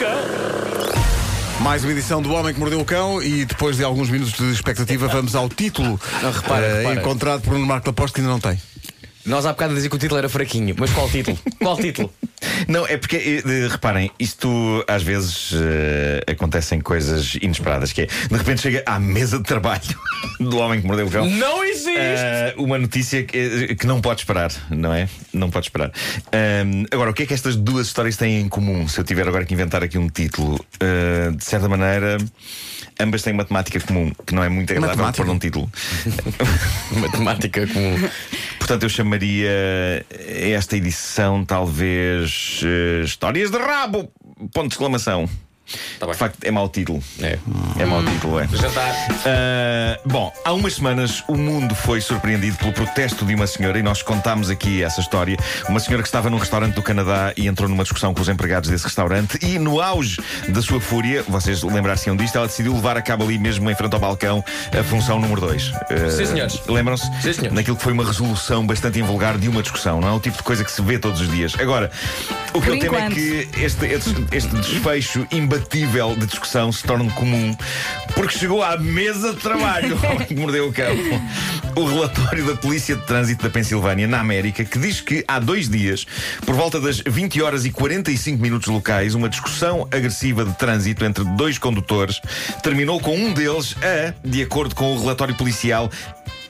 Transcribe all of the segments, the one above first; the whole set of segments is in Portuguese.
cão. Mais uma edição do Homem que Mordeu o Cão e depois de alguns minutos de expectativa vamos ao título Não, repara, eh, repara. encontrado por um Marco Laposte que ainda não tem. Nós há bocado dizer que o título era fraquinho, mas qual título? Qual título? Não, é porque, eh, reparem, isto às vezes eh, acontecem coisas inesperadas, que é, de repente chega à mesa de trabalho do homem que mordeu o cão. Não existe! eh, uma notícia que, que não pode esperar, não é? Não pode esperar. Ahm, agora, o que é que estas duas histórias têm em comum? Se eu tiver agora que inventar aqui um título, de certa maneira, ambas têm uma temática comum, que não é muito agradável Matemática? pôr num título. Matemática comum. Portanto, eu chamaria esta edição talvez Histórias de Rabo! Ponto de exclamação. Tá bem. de facto, é mau título. É. É mau título, é. Jantar. Ah, bom, há umas semanas o mundo foi surpreendido pelo protesto de uma senhora e nós contámos aqui essa história. Uma senhora que estava num restaurante do Canadá e entrou numa discussão com os empregados desse restaurante e, no auge da sua fúria, vocês lembrar-se-ão disto, ela decidiu levar a cabo ali mesmo em frente ao balcão a função número 2. Sim, senhores. Lembram-se? Sim, senhores. Naquilo que foi uma resolução bastante invulgar de uma discussão, não é o tipo de coisa que se vê todos os dias. Agora, o que Por eu temo é enquanto. que este, este, este desfecho imbatível de discussão se torne comum porque chegou à mesa de trabalho que mordeu o cão. O relatório da Polícia de Trânsito da Pensilvânia, na América, que diz que há dois dias, por volta das 20 horas e 45 minutos locais, uma discussão agressiva de trânsito entre dois condutores terminou com um deles a, de acordo com o relatório policial,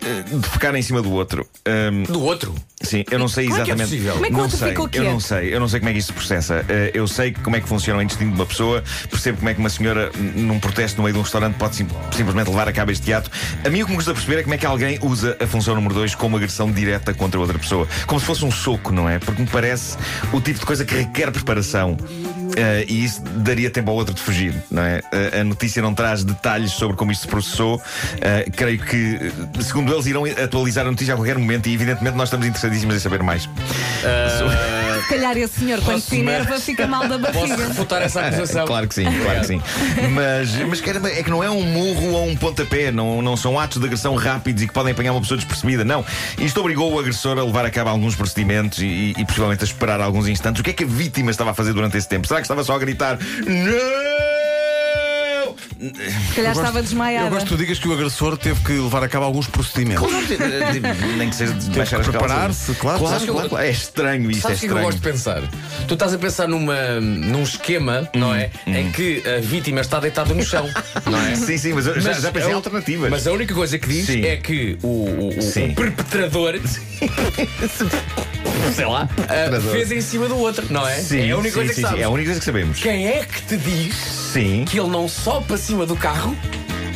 de ficar em cima do outro. Ahm, Do outro. Sim, eu não sei Como é que é exatamente. possível? Como é que o não outro sei, ficou eu quieto? não sei, eu não sei como é que isso se processa. Eh, eu sei como é que funciona o intestino de uma pessoa, percebo como é que uma senhora, num protesto no meio de um restaurante, pode sim- simplesmente levar a cabo este ato. A mim o que me custa perceber é como é que alguém usa a função número 2 como agressão direta contra outra pessoa. Como se fosse um soco, não é? Porque me parece o tipo de coisa que requer preparação. Eh, e isso daria tempo ao outro de fugir, não é? Eh, a notícia não traz detalhes sobre como isto se processou. Eh, creio que, segundo eles, irão atualizar a notícia a qualquer momento e, evidentemente, nós estamos interessadíssimos em saber mais. Se calhar esse senhor, quando Posso- se enerva, fica mal da Posso barriga. refutar essa acusação? Claro que sim, claro que sim. Mas, mas caramba, é que não é um murro ou um pontapé, não, não são atos de agressão rápidos e que podem apanhar uma pessoa despercebida, não. Isto obrigou o agressor a levar a cabo alguns procedimentos e, e possivelmente a esperar alguns instantes. O que é que a vítima estava a fazer durante esse tempo? Será que estava só a gritar? Não! Se calhar estava Eu desmaiada. gosto que tu digas que o agressor teve que levar a cabo alguns procedimentos. Nem que seja de baixar que as preparar-se, claro. Claro, eu- claro, claro. É estranho isto, é Sabes é que eu estranho. gosto de pensar? Tu estás a pensar numa, num esquema, não é? Em que a vítima está deitada no chão, não é? Sim, sim, mas eu já, já pensei a- em alternativas. Mas a única coisa que diz Sim. é que o, o- o- perpetrador. sei lá, ah, fez em cima do outro, não é? Sim, é a única sim, coisa que sim, sabes. É a única coisa que sabemos. Quem é que te diz Sim. que ele não só para cima do carro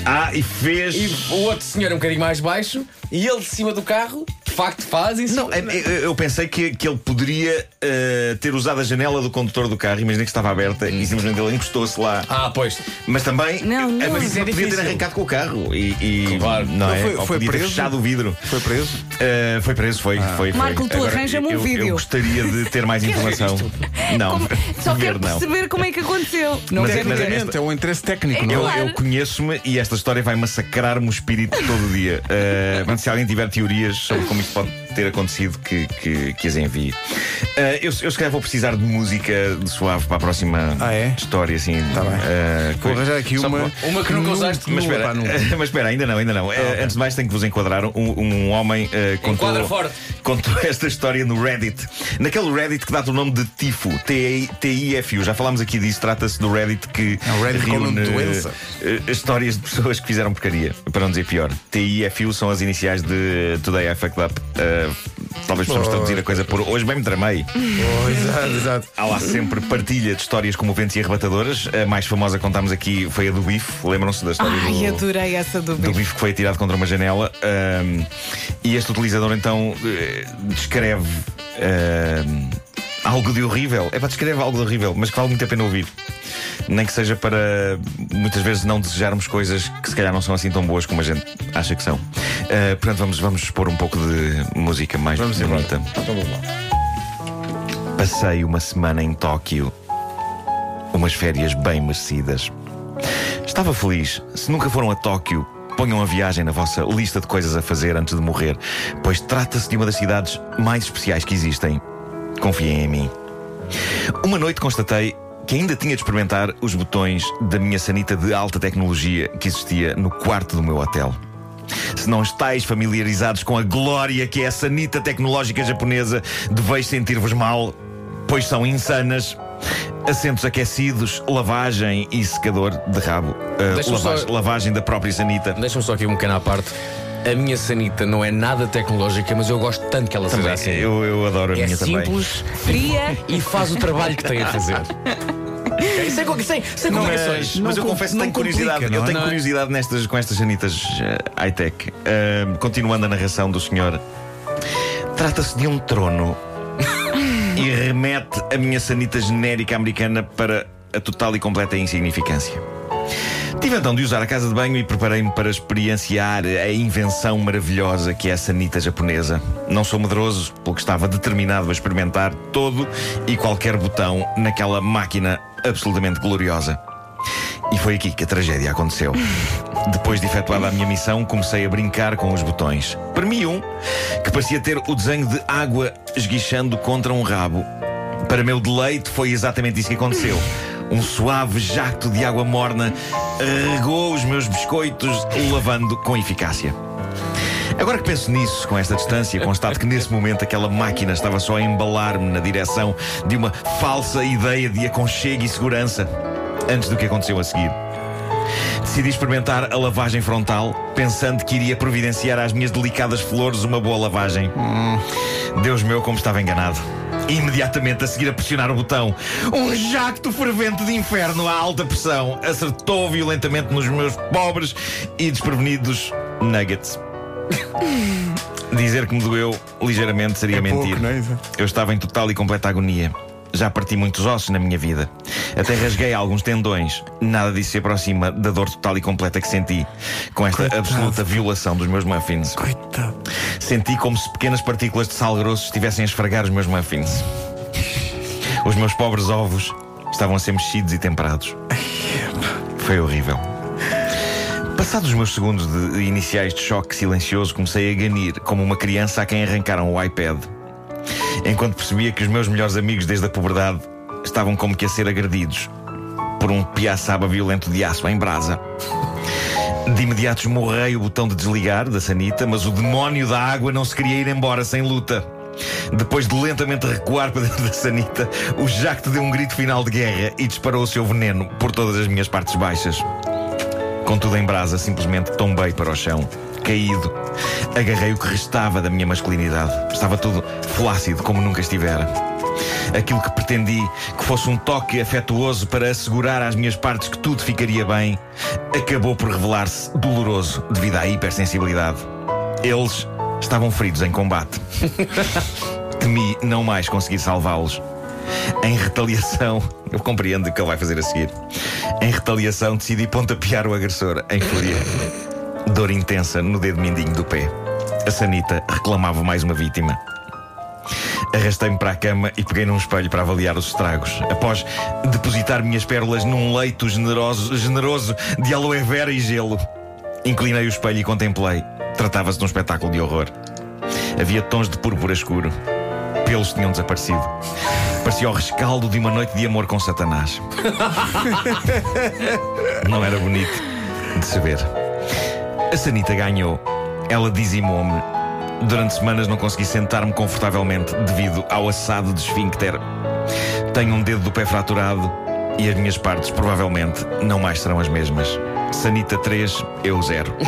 Ah, e fez. e o outro senhor é um bocadinho mais baixo e ele de cima do carro facto faz em cima. Não, é- é- eu pensei que, que ele poderia eh, ter usado a janela do condutor do carro, imaginei que estava aberta e simplesmente ele encostou-se lá. Ah, pois. Mas também Não, não. a isso é podia ter difícil. arrancado com o carro e, e- Claro. não é? Foi- Ou foi podia ter preso? fechado o vidro. Foi preso? Eh, foi preso, foi, foi, foi. Marco, tu Agora, arranja-me um eu- vídeo. Eu gostaria de ter mais informação. Não, Como- Só ver quero não. perceber como é que aconteceu. Não Mas é- quero mas é ver. esta- É um interesse técnico, É não Eu, é? Claro. eu conheço-me e esta história vai massacrar-me o espírito todo o dia. Uh, portanto, se alguém tiver teorias sobre como pode ter acontecido, que, que, que as envie. Uh, eu, eu se calhar vou precisar de música de suave para a próxima Ah, é? história, assim. Tá bem. Uh, Vou arranjar aqui só uma. para- Uma que nunca usaste. Mas Nunca, espera, pá, nunca. mas espera, ainda não, ainda não. Uh, Antes de mais, tenho que vos enquadrar. Um, um homem uh, contou, Enquadra forte. contou esta história no Reddit. Naquele Reddit que dá o nome de Tifo, T-I-F-U. Já falámos aqui disso. Trata-se do Reddit que É um Reddit com reúne nome de doença. uh, histórias de pessoas que fizeram porcaria. Para não dizer pior. T-I-F-U são as iniciais de Today I Fucked Up. Uh, talvez possamos traduzir a coisa por hoje bem me tramei. Oh, exato, exato. Há lá sempre partilha de histórias comoventes e arrebatadoras. A mais famosa que contámos aqui foi a do Bife. Lembram-se da história Ai, do adorei essa do do bife. bife que foi atirado contra uma janela. Ahm, e este utilizador então eh, descreve algo de horrível. É para descrever algo de horrível, mas que vale muito a pena ouvir. Nem que seja para muitas vezes não desejarmos coisas que se calhar não são assim tão boas como a gente acha que são. Ah, portanto, vamos, vamos expor um pouco de música mais Vamos bonita. Então vamos lá. Passei uma semana em Tóquio. Umas férias bem merecidas. Estava feliz. Se nunca foram a Tóquio, ponham a viagem na vossa lista de coisas a fazer antes de morrer, pois trata-se de uma das cidades mais especiais que existem. Confiem em mim. Uma noite constatei que ainda tinha de experimentar os botões da minha sanita de alta tecnologia que existia no quarto do meu hotel. Se não estáis familiarizados com a glória que é a sanita tecnológica japonesa, deveis sentir-vos mal, pois são insanas. Assentos aquecidos, lavagem e secador de rabo. Uh, Deixa-me só- lavagem, lavagem da própria sanita. Deixa-me só aqui um pequeno à parte. A minha sanita não é nada tecnológica, mas eu gosto tanto que ela seja Também, assim. eu, eu adoro a é minha também. simples Fria. e faz o trabalho que tem a fazer. Ok? sem, sem, sem complicações. Mas, mas eu com- confesso que não tenho curiosidade. complica, eu não é? tenho Não é? curiosidade nestas, com estas sanitas eh, high-tech. Uh, continuando a narração do senhor, trata-se de um trono e remete a minha sanita genérica americana para a total e completa insignificância. Tive então de usar a casa de banho e preparei-me para experienciar a invenção maravilhosa que é a sanita japonesa. Não sou medroso, porque estava determinado a experimentar todo e qualquer botão naquela máquina absolutamente gloriosa. E foi aqui que a tragédia aconteceu. Depois de efetuada a minha missão, comecei a brincar com os botões. Premi um que parecia ter o desenho de água esguichando contra um rabo. Para meu deleite, foi exatamente isso que aconteceu. Um suave jacto de água morna regou os meus biscoitos, lavando com eficácia. Agora que penso nisso, com esta distância, constato que nesse momento aquela máquina estava só a embalar-me na direção de uma falsa ideia de aconchego e segurança, antes do que aconteceu a seguir. Decidi experimentar a lavagem frontal, pensando que iria providenciar às minhas delicadas flores uma boa lavagem. Deus meu, como estava enganado. Imediatamente a seguir a pressionar o botão, um jacto fervente de inferno a alta pressão acertou violentamente nos meus pobres e desprevenidos nuggets. Dizer que me doeu ligeiramente seria É mentir. pouco, é? Eu estava em total e completa agonia. Já parti muitos ossos na minha vida. Até rasguei alguns tendões. Nada disso se aproxima da dor total e completa que senti com esta Coitado. absoluta violação dos meus muffins. Coitado. Senti como se pequenas partículas de sal grosso estivessem a esfregar os meus muffins. Os meus pobres ovos estavam a ser mexidos e temperados. Foi horrível. Passados os meus segundos de iniciais de choque silencioso, comecei a ganir como uma criança a quem arrancaram o iPad. Enquanto percebia que os meus melhores amigos desde a puberdade estavam como que a ser agredidos por um piaçaba violento de aço em brasa. De imediato esmorrei o botão de desligar da sanita, mas o demónio da água não se queria ir embora sem luta. Depois de lentamente recuar para dentro da sanita, o jacto deu um grito final de guerra e disparou o seu veneno por todas as minhas partes baixas. Contudo, em brasa, simplesmente tombei para o chão, caído. Agarrei o que restava da minha masculinidade. Estava tudo flácido como nunca estivera. Aquilo que pretendi que fosse um toque afetuoso para assegurar às minhas partes que tudo ficaria bem, acabou por revelar-se doloroso devido à hipersensibilidade. Eles estavam feridos em combate. Temi não mais conseguir salvá-los. Em retaliação, eu compreendo o que ele vai fazer a seguir. Em retaliação, decidi pontapear o agressor em fúria. Dor intensa no dedo mindinho do pé. A Sanita reclamava mais uma vítima. Arrastei-me para a cama e peguei num espelho para avaliar os estragos. Após depositar minhas pérolas num leito generoso, generoso de aloe vera e gelo, inclinei o espelho e contemplei. Tratava-se de um espetáculo de horror. Havia tons de púrpura escuro. Pelos tinham desaparecido. Parecia o rescaldo de uma noite de amor com Satanás. Não era bonito de se ver. A Sanita ganhou. Ela dizimou-me. Durante semanas não consegui sentar-me confortavelmente devido ao assado de esfíncter. Tenho um dedo do pé fraturado e as minhas partes provavelmente não mais serão as mesmas. Sanita 3, eu 0.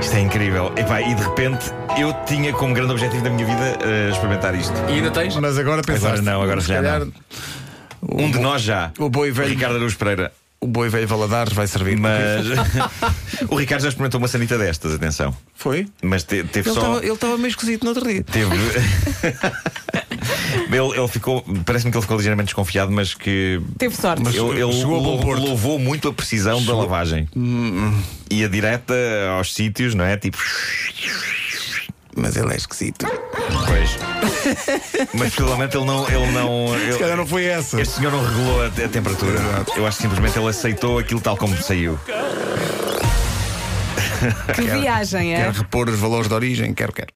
Isto é incrível. Epá, e de repente eu tinha como grande objetivo da minha vida eh, experimentar isto. E ainda tens? Mas agora pensaste, Agora não, agora se já calhar, não. Um de nós já. o boi velho- Ricardo Araújo Pereira. O boi velho Valadares vai servir. Mas o Ricardo já experimentou uma sanita destas, atenção. Foi? Mas te- teve Ele só. estava ele estava meio esquisito no outro dia. Teve. ele, ele ficou. Parece-me que ele ficou ligeiramente desconfiado, mas que. Teve sorte. Mas- Ele, ele chegou a bom lou- porto. louvou muito a precisão da lavagem. Ia direta aos sítios, não é? Tipo. Mas ele é esquisito. Pois. Mas possivelmente ele não. Ele não Se ele- calhar não foi essa. este senhor não regulou a, a temperatura. Exato. Eu acho que simplesmente ele aceitou aquilo tal como saiu. Que viagem, é? Quer repor os valores de origem, quero, quero.